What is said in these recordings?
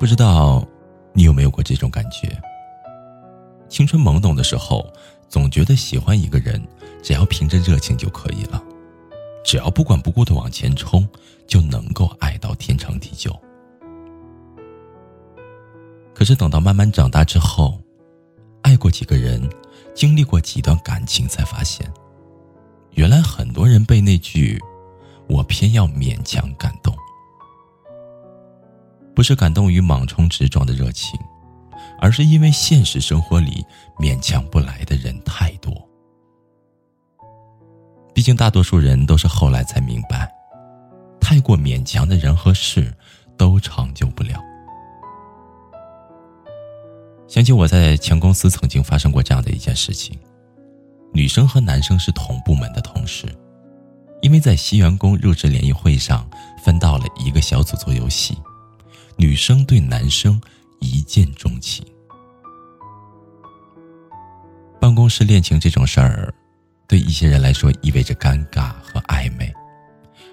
不知道你有没有过这种感觉？青春懵懂的时候，总觉得喜欢一个人，只要凭着热情就可以了，只要不管不顾的往前冲，就能够爱到天长地久。可是等到慢慢长大之后，爱过几个人，经历过几段感情，才发现，原来很多人被那句“我偏要勉强”感动。不是感动于莽冲直撞的热情，而是因为现实生活里勉强不来的人太多。毕竟大多数人都是后来才明白，太过勉强的人和事都长久不了。想起我在前公司曾经发生过这样的一件事情：女生和男生是同部门的同事，因为在新员工入职联谊会上分到了一个小组做游戏。女生对男生一见钟情。办公室恋情这种事儿，对一些人来说意味着尴尬和暧昧，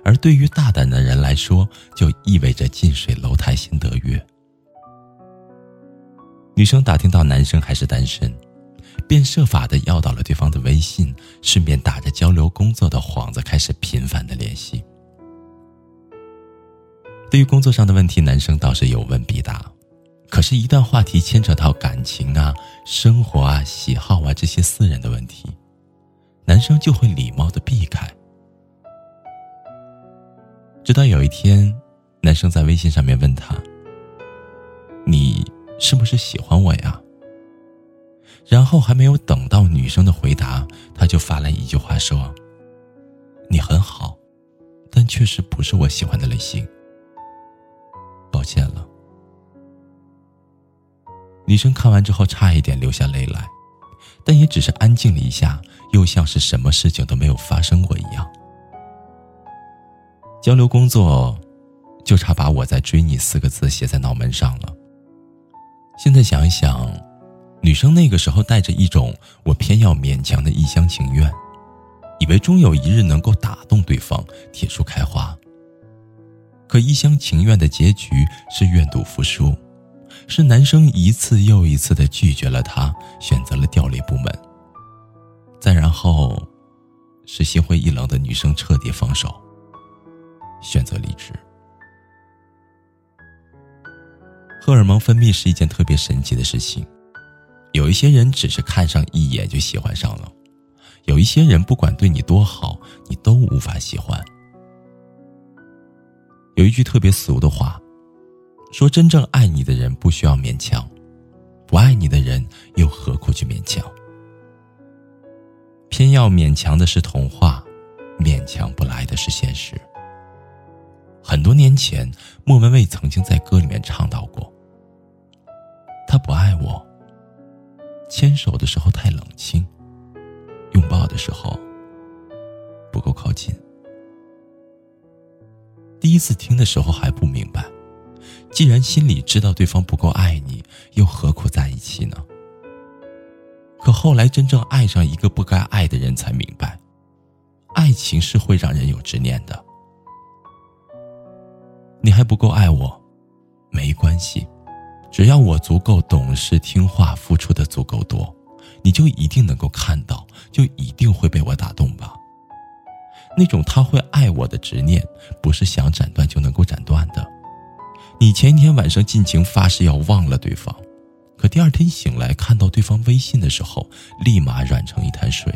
而对于大胆的人来说，就意味着近水楼台先得月。女生打听到男生还是单身，便设法的要到了对方的微信，顺便打着交流工作的幌子，开始频繁的联系。对于工作上的问题，男生倒是有问必答，可是，一旦话题牵扯到感情啊、生活啊、喜好啊这些私人的问题，男生就会礼貌的避开。直到有一天，男生在微信上面问他：“你是不是喜欢我呀？”然后还没有等到女生的回答，他就发来一句话说：“你很好，但确实不是我喜欢的类型。”抱歉了。女生看完之后差一点流下泪来，但也只是安静了一下，又像是什么事情都没有发生过一样。交流工作，就差把我在追你四个字写在脑门上了。现在想一想，女生那个时候带着一种我偏要勉强的一厢情愿，以为终有一日能够打动对方，铁树开花。可一厢情愿的结局是愿赌服输，是男生一次又一次的拒绝了他，选择了调离部门。再然后，是心灰意冷的女生彻底放手，选择离职。荷尔蒙分泌是一件特别神奇的事情，有一些人只是看上一眼就喜欢上了，有一些人不管对你多好，你都无法喜欢。有一句特别俗的话，说真正爱你的人不需要勉强，不爱你的人又何苦去勉强？偏要勉强的是童话，勉强不来的是现实。很多年前，莫文蔚曾经在歌里面唱到过：“他不爱我，牵手的时候太冷清，拥抱的时候不够靠近。”第一次听的时候还不明白，既然心里知道对方不够爱你，又何苦在一起呢？可后来真正爱上一个不该爱的人，才明白，爱情是会让人有执念的。你还不够爱我，没关系，只要我足够懂事听话，付出的足够多，你就一定能够看到，就一定会被我打动吧。那种他会爱我的执念，不是想斩断就能够斩断的。你前一天晚上尽情发誓要忘了对方，可第二天醒来看到对方微信的时候，立马软成一滩水。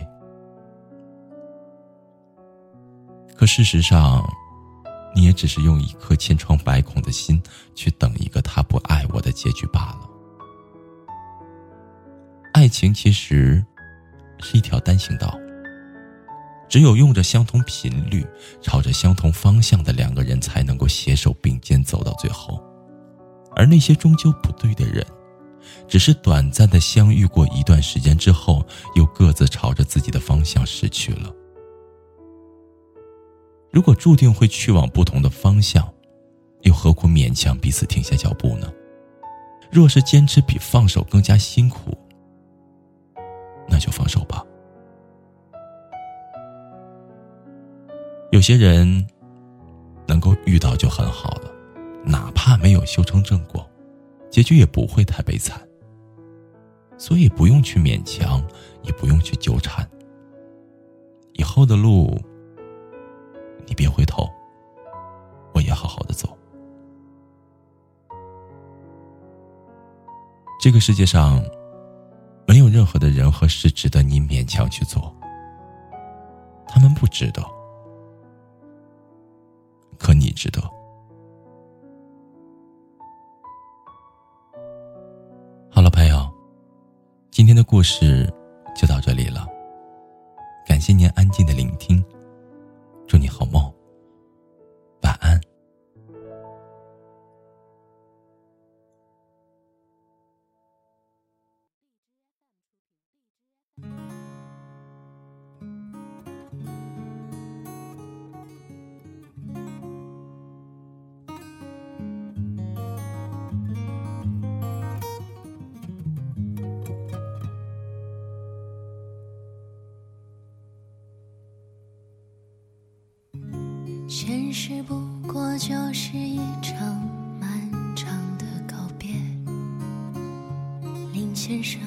可事实上，你也只是用一颗千疮百孔的心去等一个他不爱我的结局罢了。爱情其实，是一条单行道。只有用着相同频率、朝着相同方向的两个人，才能够携手并肩走到最后。而那些终究不对的人，只是短暂的相遇过一段时间之后，又各自朝着自己的方向失去了。如果注定会去往不同的方向，又何苦勉强彼此停下脚步呢？若是坚持比放手更加辛苦，那就放手吧。有些人能够遇到就很好了，哪怕没有修成正果，结局也不会太悲惨。所以不用去勉强，也不用去纠缠。以后的路，你别回头，我也好好的走。这个世界上，没有任何的人和事值得你勉强去做，他们不值得。可你值得。好了，朋友，今天的故事就到这里了。感谢您安静的聆听，现实不过就是一场漫长的告别，林先生。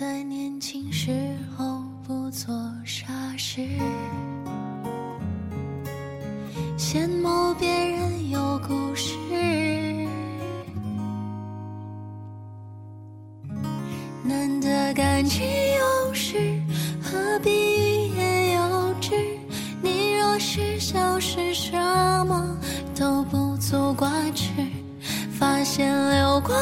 在年轻时候不做傻事，羡慕别人有故事。难得感情有时，何必欲言又止？你若是消失，什么都不足挂齿。发现流光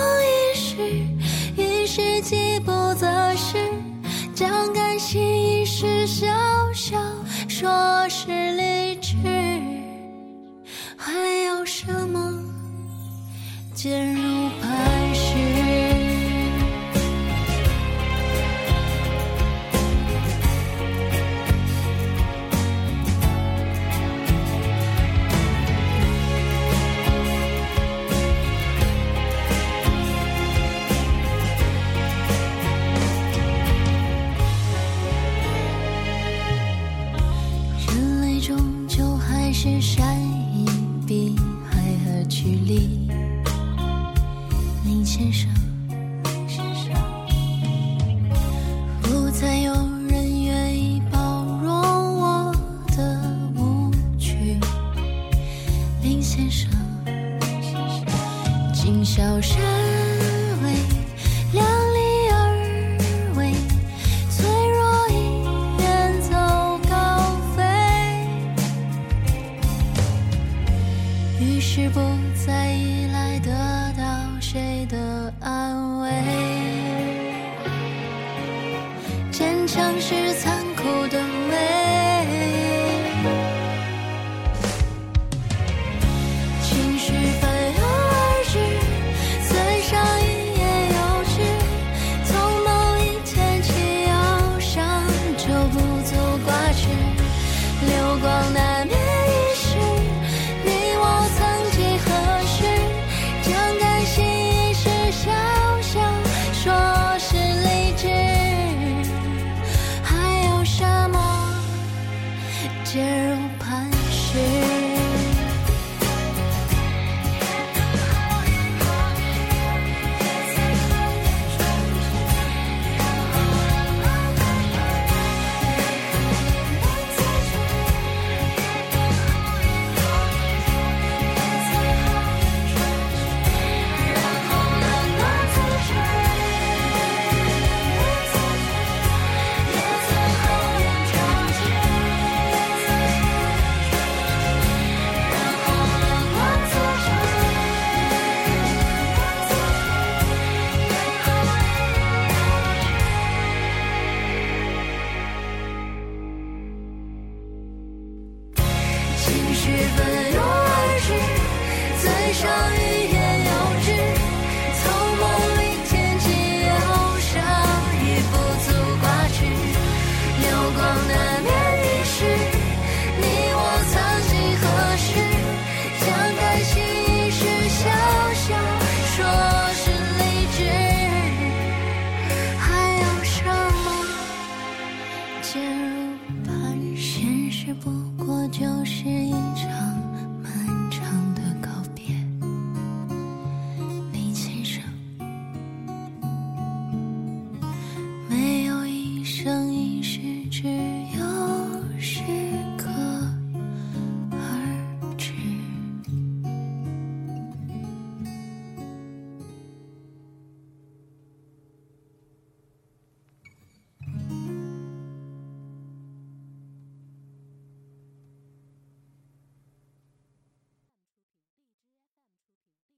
于是不再依赖得到谁的安慰，Yeah. 日奔涌而至，嘴上欲言又止。从梦里天起，忧伤已不足挂齿。流光难免易逝，你我曾几何时，将感心一时笑笑说是理智，还有什么？渐入磐石，不过就是。